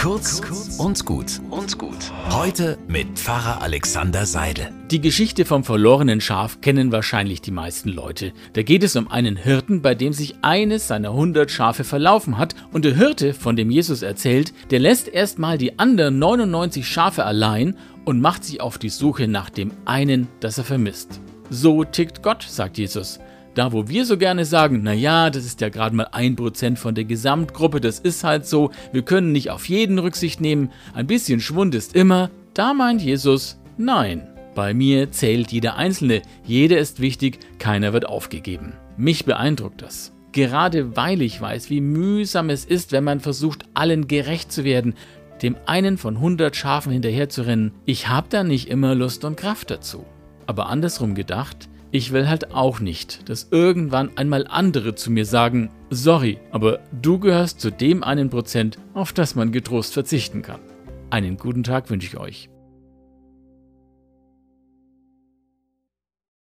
Kurz und gut und gut. Heute mit Pfarrer Alexander Seidel. Die Geschichte vom verlorenen Schaf kennen wahrscheinlich die meisten Leute. Da geht es um einen Hirten, bei dem sich eines seiner hundert Schafe verlaufen hat und der Hirte, von dem Jesus erzählt, der lässt erstmal die anderen 99 Schafe allein und macht sich auf die Suche nach dem einen, das er vermisst. So tickt Gott, sagt Jesus. Da, wo wir so gerne sagen, naja, das ist ja gerade mal ein Prozent von der Gesamtgruppe, das ist halt so, wir können nicht auf jeden Rücksicht nehmen, ein bisschen Schwund ist immer, da meint Jesus, nein. Bei mir zählt jeder Einzelne, jeder ist wichtig, keiner wird aufgegeben. Mich beeindruckt das. Gerade weil ich weiß, wie mühsam es ist, wenn man versucht, allen gerecht zu werden, dem einen von 100 Schafen hinterherzurennen, ich habe da nicht immer Lust und Kraft dazu. Aber andersrum gedacht, ich will halt auch nicht, dass irgendwann einmal andere zu mir sagen, sorry, aber du gehörst zu dem einen Prozent, auf das man getrost verzichten kann. Einen guten Tag wünsche ich euch.